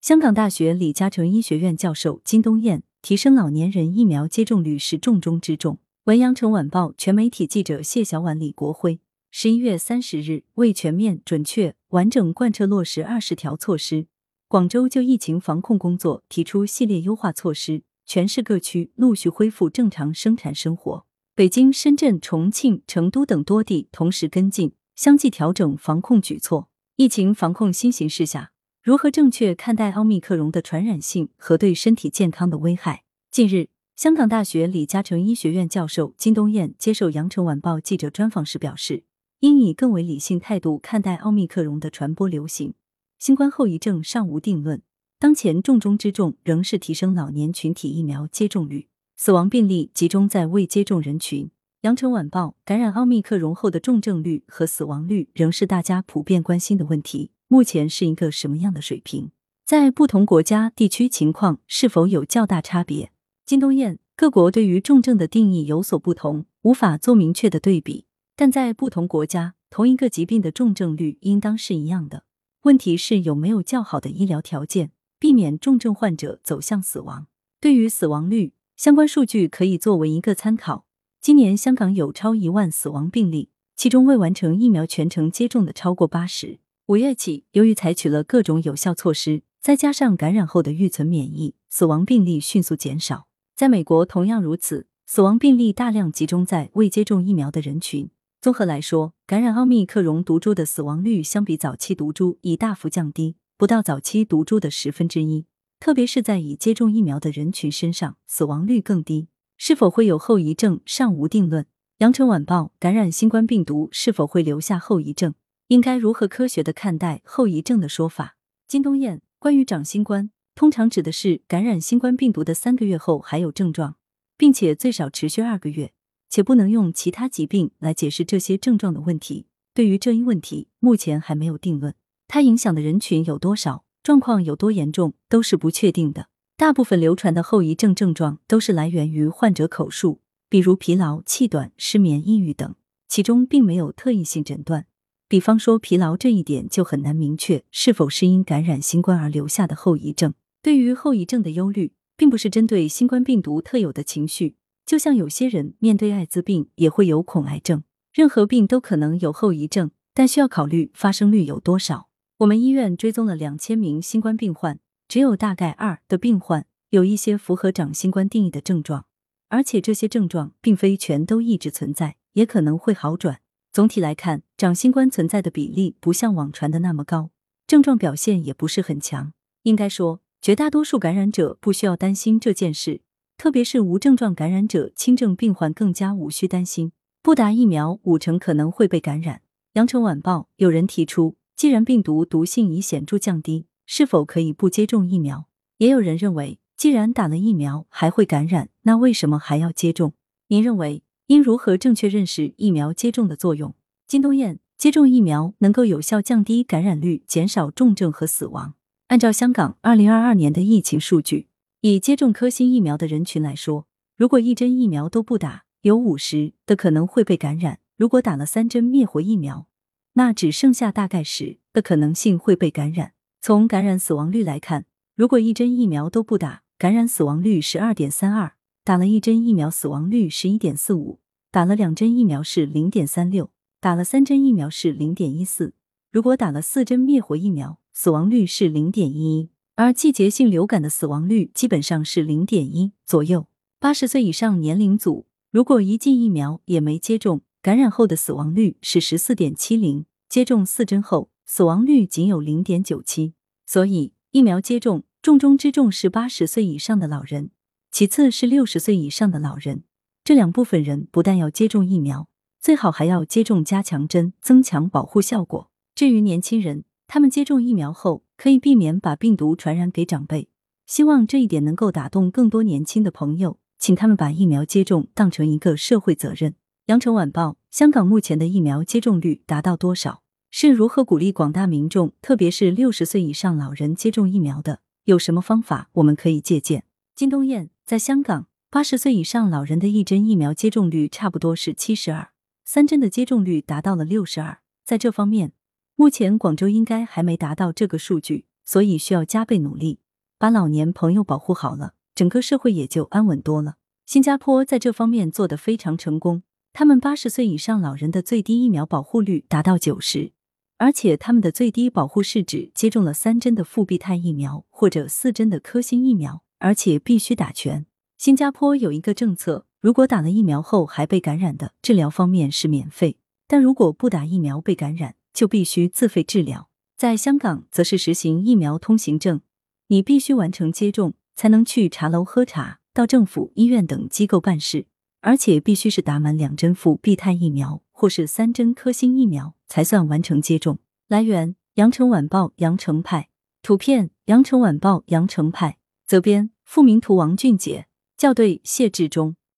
香港大学李嘉诚医学院教授金冬燕提升老年人疫苗接种率是重中之重。文阳城晚报全媒体记者谢小婉、李国辉，十一月三十日，为全面、准确、完整贯彻落实二十条措施，广州就疫情防控工作提出系列优化措施，全市各区陆续恢复正常生产生活。北京、深圳、重庆、成都等多地同时跟进，相继调整防控举措。疫情防控新形势下，如何正确看待奥密克戎的传染性和对身体健康的危害？近日。香港大学李嘉诚医学院教授金东燕接受羊城晚报记者专访时表示，应以更为理性态度看待奥密克戎的传播流行。新冠后遗症尚无定论，当前重中之重仍是提升老年群体疫苗接种率。死亡病例集中在未接种人群。羊城晚报感染奥密克戎后的重症率和死亡率仍是大家普遍关心的问题。目前是一个什么样的水平？在不同国家地区情况是否有较大差别？金冬燕，各国对于重症的定义有所不同，无法做明确的对比。但在不同国家，同一个疾病的重症率应当是一样的。问题是有没有较好的医疗条件，避免重症患者走向死亡。对于死亡率，相关数据可以作为一个参考。今年香港有超一万死亡病例，其中未完成疫苗全程接种的超过八十。五月起，由于采取了各种有效措施，再加上感染后的预存免疫，死亡病例迅速减少。在美国同样如此，死亡病例大量集中在未接种疫苗的人群。综合来说，感染奥密克戎毒株的死亡率相比早期毒株已大幅降低，不到早期毒株的十分之一。特别是在已接种疫苗的人群身上，死亡率更低。是否会有后遗症尚无定论。羊城晚报：感染新冠病毒是否会留下后遗症？应该如何科学的看待后遗症的说法？金冬燕：关于长新冠。通常指的是感染新冠病毒的三个月后还有症状，并且最少持续二个月，且不能用其他疾病来解释这些症状的问题。对于这一问题，目前还没有定论。它影响的人群有多少，状况有多严重，都是不确定的。大部分流传的后遗症症状都是来源于患者口述，比如疲劳、气短、失眠、抑郁等，其中并没有特异性诊断。比方说疲劳这一点就很难明确是否是因感染新冠而留下的后遗症。对于后遗症的忧虑，并不是针对新冠病毒特有的情绪，就像有些人面对艾滋病也会有恐癌症。任何病都可能有后遗症，但需要考虑发生率有多少。我们医院追踪了两千名新冠病患，只有大概二的病患有一些符合长新冠定义的症状，而且这些症状并非全都一直存在，也可能会好转。总体来看，长新冠存在的比例不像网传的那么高，症状表现也不是很强。应该说。绝大多数感染者不需要担心这件事，特别是无症状感染者、轻症病患更加无需担心。不打疫苗，五成可能会被感染。羊城晚报有人提出，既然病毒毒性已显著降低，是否可以不接种疫苗？也有人认为，既然打了疫苗还会感染，那为什么还要接种？您认为应如何正确认识疫苗接种的作用？金东燕，接种疫苗能够有效降低感染率，减少重症和死亡。按照香港二零二二年的疫情数据，以接种科兴疫苗的人群来说，如果一针疫苗都不打，有五十的可能会被感染；如果打了三针灭活疫苗，那只剩下大概十的可能性会被感染。从感染死亡率来看，如果一针疫苗都不打，感染死亡率是二点三二；打了一针疫苗，死亡率是一点四五；打了两针疫苗是零点三六；打了三针疫苗是零点一四。如果打了四针灭活疫苗，死亡率是零点一一，而季节性流感的死亡率基本上是零点一左右。八十岁以上年龄组，如果一剂疫苗也没接种，感染后的死亡率是十四点七零，接种四针后死亡率仅有零点九七。所以，疫苗接种重中之重是八十岁以上的老人，其次是六十岁以上的老人。这两部分人不但要接种疫苗，最好还要接种加强针，增强保护效果。至于年轻人，他们接种疫苗后可以避免把病毒传染给长辈，希望这一点能够打动更多年轻的朋友，请他们把疫苗接种当成一个社会责任。羊城晚报：香港目前的疫苗接种率达到多少？是如何鼓励广大民众，特别是六十岁以上老人接种疫苗的？有什么方法我们可以借鉴？金东燕在香港，八十岁以上老人的一针疫苗接种率差不多是七十二，三针的接种率达到了六十二，在这方面。目前广州应该还没达到这个数据，所以需要加倍努力，把老年朋友保护好了，整个社会也就安稳多了。新加坡在这方面做得非常成功，他们八十岁以上老人的最低疫苗保护率达到九十，而且他们的最低保护是指接种了三针的复必泰疫苗或者四针的科兴疫苗，而且必须打全。新加坡有一个政策，如果打了疫苗后还被感染的，治疗方面是免费；但如果不打疫苗被感染，就必须自费治疗。在香港，则是实行疫苗通行证，你必须完成接种才能去茶楼喝茶。到政府、医院等机构办事，而且必须是打满两针复必泰疫苗或是三针科兴疫苗才算完成接种。来源：羊城晚报羊城派，图片：羊城晚报羊城派，责编：付明图，王俊杰，校对：谢志忠。